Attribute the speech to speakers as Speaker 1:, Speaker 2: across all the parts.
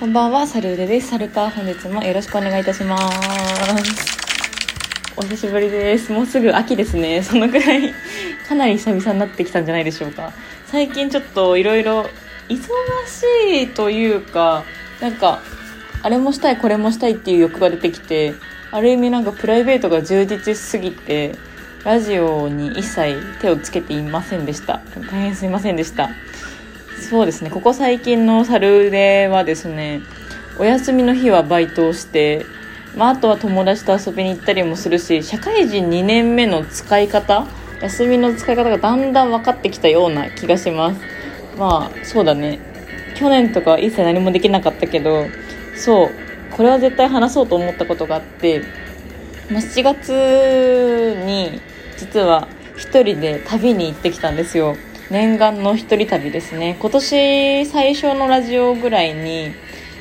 Speaker 1: こんばんは、サルーデです。サルカー、本日もよろしくお願いいたします。お久しぶりです。もうすぐ秋ですね。そのぐらい、かなり久々になってきたんじゃないでしょうか。最近ちょっといろいろ忙しいというか、なんか、あれもしたい、これもしたいっていう欲が出てきて、ある意味なんかプライベートが充実しすぎて、ラジオに一切手をつけていませんでした。大変すいませんでした。そうですね。ここ最近のサルではですねお休みの日はバイトをして、まあ、あとは友達と遊びに行ったりもするし社会人2年目の使い方休みの使い方がだんだん分かってきたような気がします。まあそうだね。去年とか一切何もできなかったけどそうこれは絶対話そうと思ったことがあって、まあ、7月に実は一人で旅に行ってきたんですよ。念願の一人旅ですね。今年最初のラジオぐらいに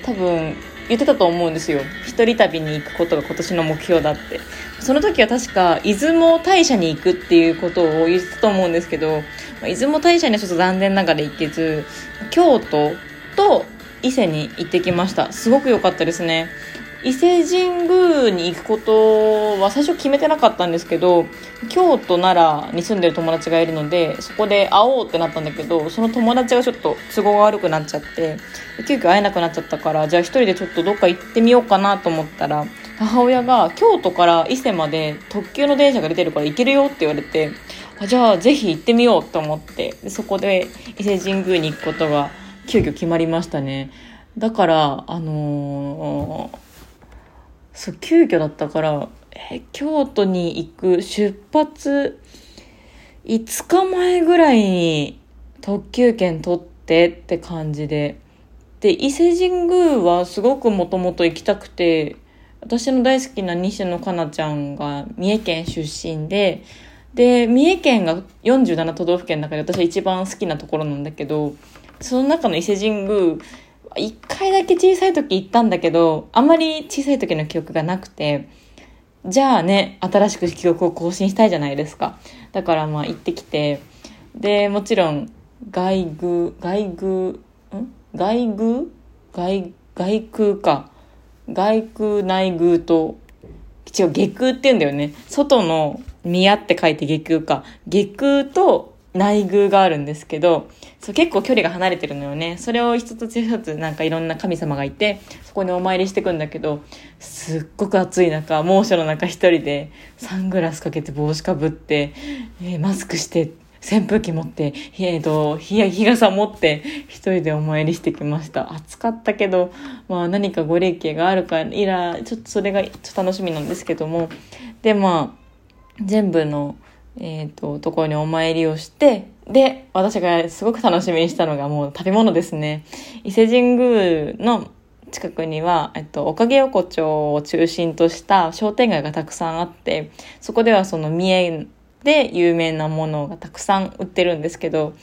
Speaker 1: 多分言ってたと思うんですよ。一人旅に行くことが今年の目標だって。その時は確か出雲大社に行くっていうことを言ってたと思うんですけどま出雲大社にはちょっと残念ながら行けず京都と伊勢に行ってきました。すごく良かったですね。伊勢神宮に行くことは最初決めてなかったんですけど京都奈良に住んでる友達がいるのでそこで会おうってなったんだけどその友達がちょっと都合が悪くなっちゃって急遽会えなくなっちゃったからじゃあ一人でちょっとどっか行ってみようかなと思ったら母親が京都から伊勢まで特急の電車が出てるから行けるよって言われてじゃあぜひ行ってみようと思ってそこで伊勢神宮に行くことが急遽決まりましたね。だからあのーそう急遽だったからえ京都に行く出発5日前ぐらいに特急券取ってって感じで。で伊勢神宮はすごくもともと行きたくて私の大好きな西野カナちゃんが三重県出身でで三重県が47都道府県の中で私は一番好きなところなんだけどその中の伊勢神宮一回だけ小さい時行ったんだけど、あんまり小さい時の記憶がなくて、じゃあね、新しく記憶を更新したいじゃないですか。だからまあ行ってきて、で、もちろん、外宮、外宮、ん？外宮外、外空か。外空内宮と、違う、下空って言うんだよね。外の宮って書いて下空か。下空と内宮があるんですけど、そう結構距離が離れてるのよね。それを一つ一つなんかいろんな神様がいて、そこにお参りしてくんだけど、すっごく暑い中、猛暑の中一人でサングラスかけて帽子かぶって、えーマスクして、扇風機持って、えーと、日日傘持って、一人でお参りしてきました。暑かったけど、まあ何かご利益があるか、いら、ちょっとそれがちょっと楽しみなんですけども、で、まあ、全部の、えっ、と、ところにお参りをして、で、私がすごく楽しみにしたのがもう食べ物ですね。伊勢神宮の近くには、えっと、おかげ横丁を中心とした商店街がたくさんあって、そこではその三重で有名なものがたくさん売ってるんですけど、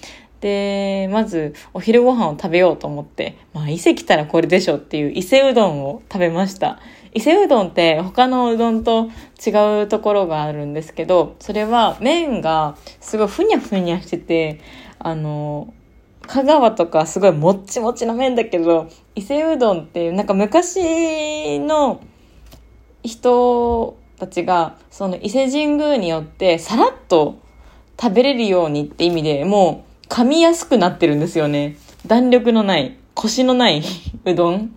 Speaker 1: で、まずお昼ご飯を食べようと思って、まあ伊勢来たらこれでしょっていう伊勢うどんを食べました。伊勢うどんって他のうどんと違うところがあるんですけど、それは麺がすごいふにゃふにゃしてて、あの、香川とかすごいもっちもちの麺だけど、伊勢うどんってなんか昔の人たちがその伊勢神宮によってさらっと食べれるようにって意味でもう噛みやすくなってるんですよね。弾力のない、コシのない うどん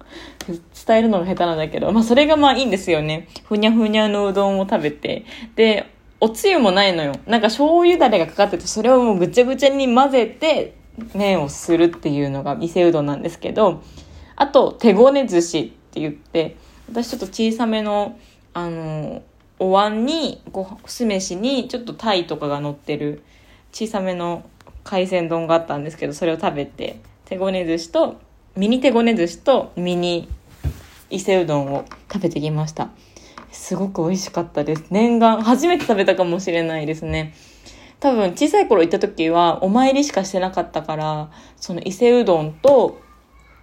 Speaker 1: 伝えるのが下手なんだけど、まあそれがまあいいんですよね。ふにゃふにゃのうどんを食べて。で、おつゆもないのよ。なんか醤油だれがかかってて、それをもうぐちゃぐちゃに混ぜて麺をするっていうのが伊勢うどんなんですけど、あと手ごね寿司って言って、私ちょっと小さめの、あの、お椀に、ご酢飯にちょっと鯛とかが乗ってる小さめの海鮮丼があったんですけど、それを食べて、手ごね寿司と、ミニ手ごね寿司とミニ伊勢うどんを食べてきました。すごく美味しかったです。念願、初めて食べたかもしれないですね。多分小さい頃行った時はお参りしかしてなかったから、その伊勢うどんと、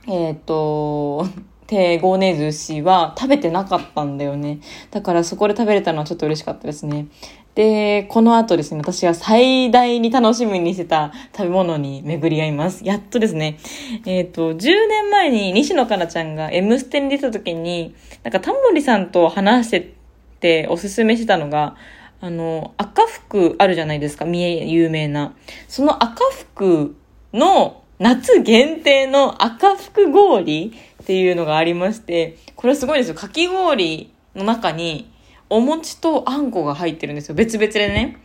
Speaker 1: えっ、と、テゴーネーズ氏は食べてなかったんだよね。だからそこで食べれたのはちょっと嬉しかったですね。で、この後ですね、私は最大に楽しみにしてた食べ物に巡り合います。やっとですね。えっ、ー、と、10年前に西野カナちゃんが M ステに出た時に、なんかタモリさんと話してておすすめしてたのが、あの、赤服あるじゃないですか、三重有名な。その赤服の夏限定の赤福氷っていうのがありまして、これすごいですよ。かき氷の中にお餅とあんこが入ってるんですよ。別々でね。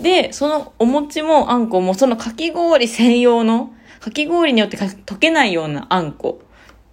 Speaker 1: で、そのお餅もあんこもそのかき氷専用の、かき氷によって溶けないようなあんこ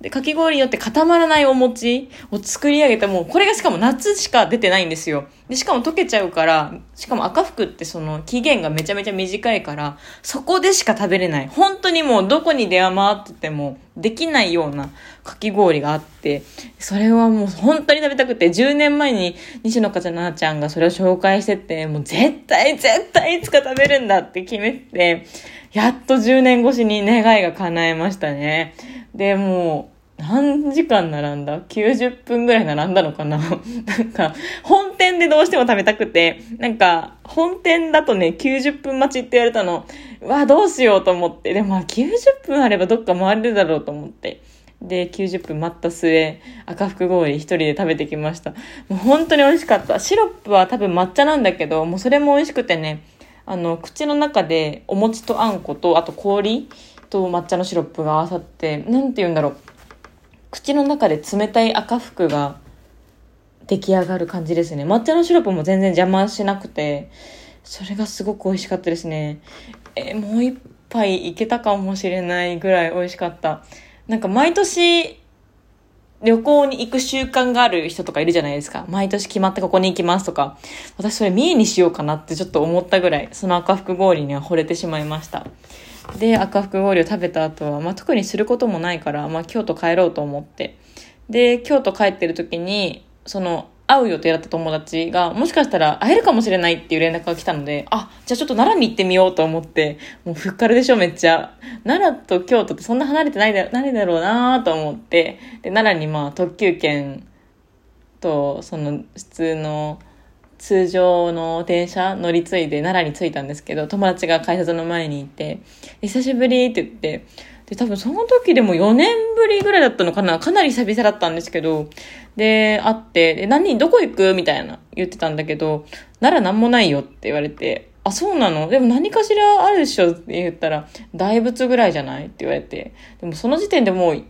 Speaker 1: で、かき氷によって固まらないお餅を作り上げた、もうこれがしかも夏しか出てないんですよ。で、しかも溶けちゃうから、しかも赤服ってその期限がめちゃめちゃ短いから、そこでしか食べれない。本当にもうどこに出回っててもできないようなかき氷があって、それはもう本当に食べたくて、10年前に西野かちゃなちゃんがそれを紹介してて、もう絶対絶対いつか食べるんだって決めて、やっと10年越しに願いが叶えましたね。で、もう、何時間並んだ ?90 分ぐらい並んだのかな？なんか、本店でどうしても食べたくて、なんか、本店だとね、90分待ちって言われたの。うわ、どうしようと思って。でも90分あればどっか回れるだろうと思って。で、90分待った末、赤福氷一人で食べてきました。もう本当に美味しかった。シロップは多分抹茶なんだけど、もうそれも美味しくてね、あの、口の中でお餅とあんこと、あと氷と抹茶のシロップが合わさって、なんて言うんだろう。口の中で冷たい赤服が出来上がる感じですね。抹茶のシロップも全然邪魔しなくて、それがすごく美味しかったですね。えもう一杯いけたかもしれないぐらい美味しかった。なんか毎年旅行に行く習慣がある人とかいるじゃないですか。毎年決まってここに行きますとか。私それ三重にしようかなってちょっと思ったぐらい、その赤福氷には惚れてしまいました。で赤福氷を食べた後は、まあ、特にすることもないから、まあ、京都帰ろうと思って。で京都帰ってる時にその会う予定だった友達がもしかしたら会えるかもしれないっていう連絡が来たのであじゃあちょっと奈良に行ってみようと思ってもうふっかるでしょめっちゃ。奈良と京都ってそんな離れてないだないだろうなと思って。で奈良にまあ特急券とその普通の通常の電車乗り継いで奈良に着いたんですけど、友達が改札の前にいて、久しぶりって言って、で、多分その時でも4年ぶりぐらいだったのかなかなり久々だったんですけど、で、会って、で、何、どこ行くみたいな言ってたんだけど、奈良なんもないよって言われて、あ、そうなの？でも何かしらあるでしょって言ったら、大仏ぐらいじゃない？って言われて、でもその時点でもう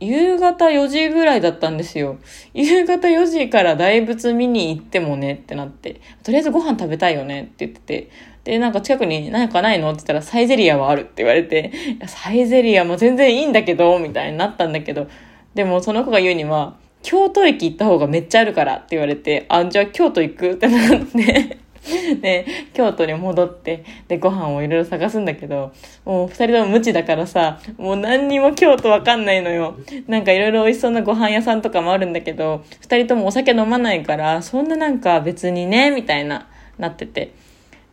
Speaker 1: 夕方4時ぐらいだったんですよ。夕方4時から大仏見に行ってもねってなって、とりあえずご飯食べたいよねって言ってて、で、なんか近くに何かないのって言ったらサイゼリアはあるって言われて、サイゼリアも全然いいんだけど、みたいになったんだけど、でもその子が言うには、京都駅行った方がめっちゃあるからって言われて、あ、じゃあ京都行くってなって。で、京都に戻って、で、ご飯をいろいろ探すんだけど、もう二人とも無知だからさ、もう何にも京都わかんないのよ。なんかいろいろ美味しそうなご飯屋さんとかもあるんだけど、二人ともお酒飲まないから、そんななんか別にね、みたいな、なってて。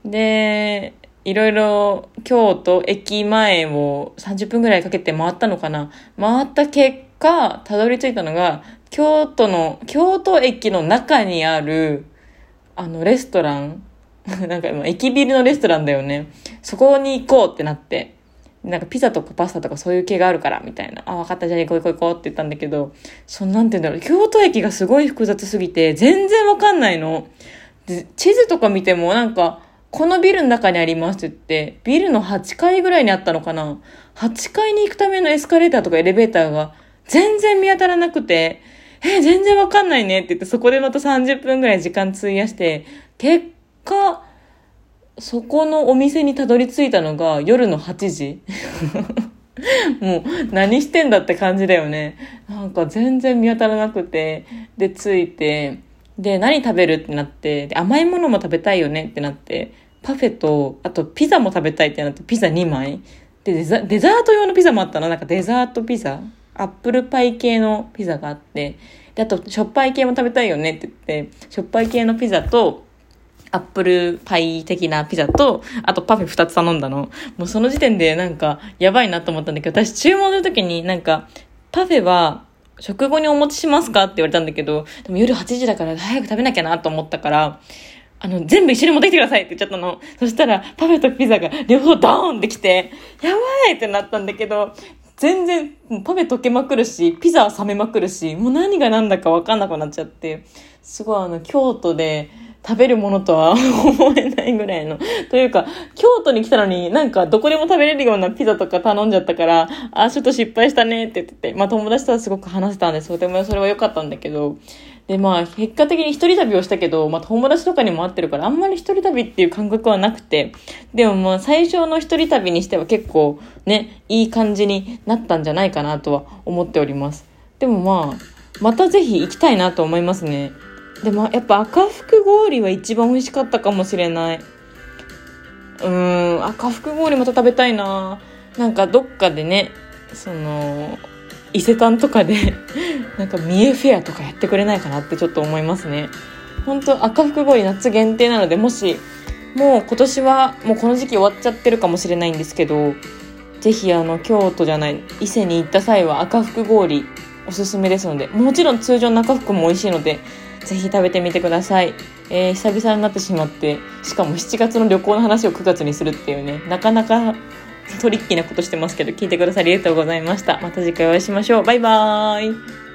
Speaker 1: で、いろいろ京都駅前を30分ぐらいかけて回ったのかな。回った結果、たどり着いたのが、京都の、京都駅の中にある、あの、レストラン なんか今、駅ビルのレストランだよね。そこに行こうってなって。なんかピザとかパスタとかそういう系があるから、みたいな。あ、分かった、じゃあ行こう行こう行こうって言ったんだけど、そのなんて言うんだろう。京都駅がすごい複雑すぎて、全然わかんないの。地図とか見てもなんか、このビルの中にありますって言って、ビルの8階ぐらいにあったのかな ?8 階に行くためのエスカレーターとかエレベーターが全然見当たらなくて、え、全然わかんないねって言って、そこでまた30分ぐらい時間費やして、結果、そこのお店にたどり着いたのが夜の8時。もう何してんだって感じだよね。なんか全然見当たらなくて、で、着いて、で、何食べるってなって、甘いものも食べたいよね。ってなって、パフェと、あとピザも食べたいってなって、ピザ2枚。でデザ、デザート用のピザもあったの。なんかデザートピザ。アップルパイ系のピザがあって、で、あと、しょっぱい系も食べたいよねって言って、しょっぱい系のピザと、アップルパイ的なピザと、あとパフェ2つ頼んだの。もうその時点でなんか、やばいなと思ったんだけど、私注文の時になんか、パフェは、食後にお持ちしますかって言われたんだけど、でも夜8時だから早く食べなきゃなと思ったから、あの、全部一緒に持ってきてくださいって言っちゃったの。そしたら、パフェとピザが両方ドーンってきて、やばいってなったんだけど、全然、パフェ溶けまくるし、ピザは冷めまくるし、もう何が何だか分かんなくなっちゃって、すごいあの、京都で、食べるものとは思えないぐらいの。というか、京都に来たのになんかどこでも食べれるようなピザとか頼んじゃったから、あ、ちょっと失敗したねって言ってて、まあ友達とはすごく話せたんです。とてもそれは良かったんだけど、でまあ結果的に一人旅をしたけど、まあ友達とかにも会ってるからあんまり一人旅っていう感覚はなくて、でもまあ最初の一人旅にしては結構ね、いい感じになったんじゃないかなとは思っております。でもまあ、またぜひ行きたいなと思いますね。でもやっぱ赤福氷は一番美味しかったかもしれない。うん、赤福氷また食べたいななんかどっかでね、その、伊勢丹とかで なんか三重フェアとかやってくれないかなってちょっと思いますね。本当赤福氷夏限定なので、もし、もう今年はもうこの時期終わっちゃってるかもしれないんですけど、ぜひあの京都じゃない伊勢に行った際は赤福氷おすすめですのでもちろん通常の赤福も美味しいのでぜひ食べてみてください。えー、久々になってしまって、しかも7月の旅行の話を9月にするっていうね、なかなかトリッキーなことしてますけど、聞いてくださりありがとうございました。また次回お会いしましょう。バイバーイ。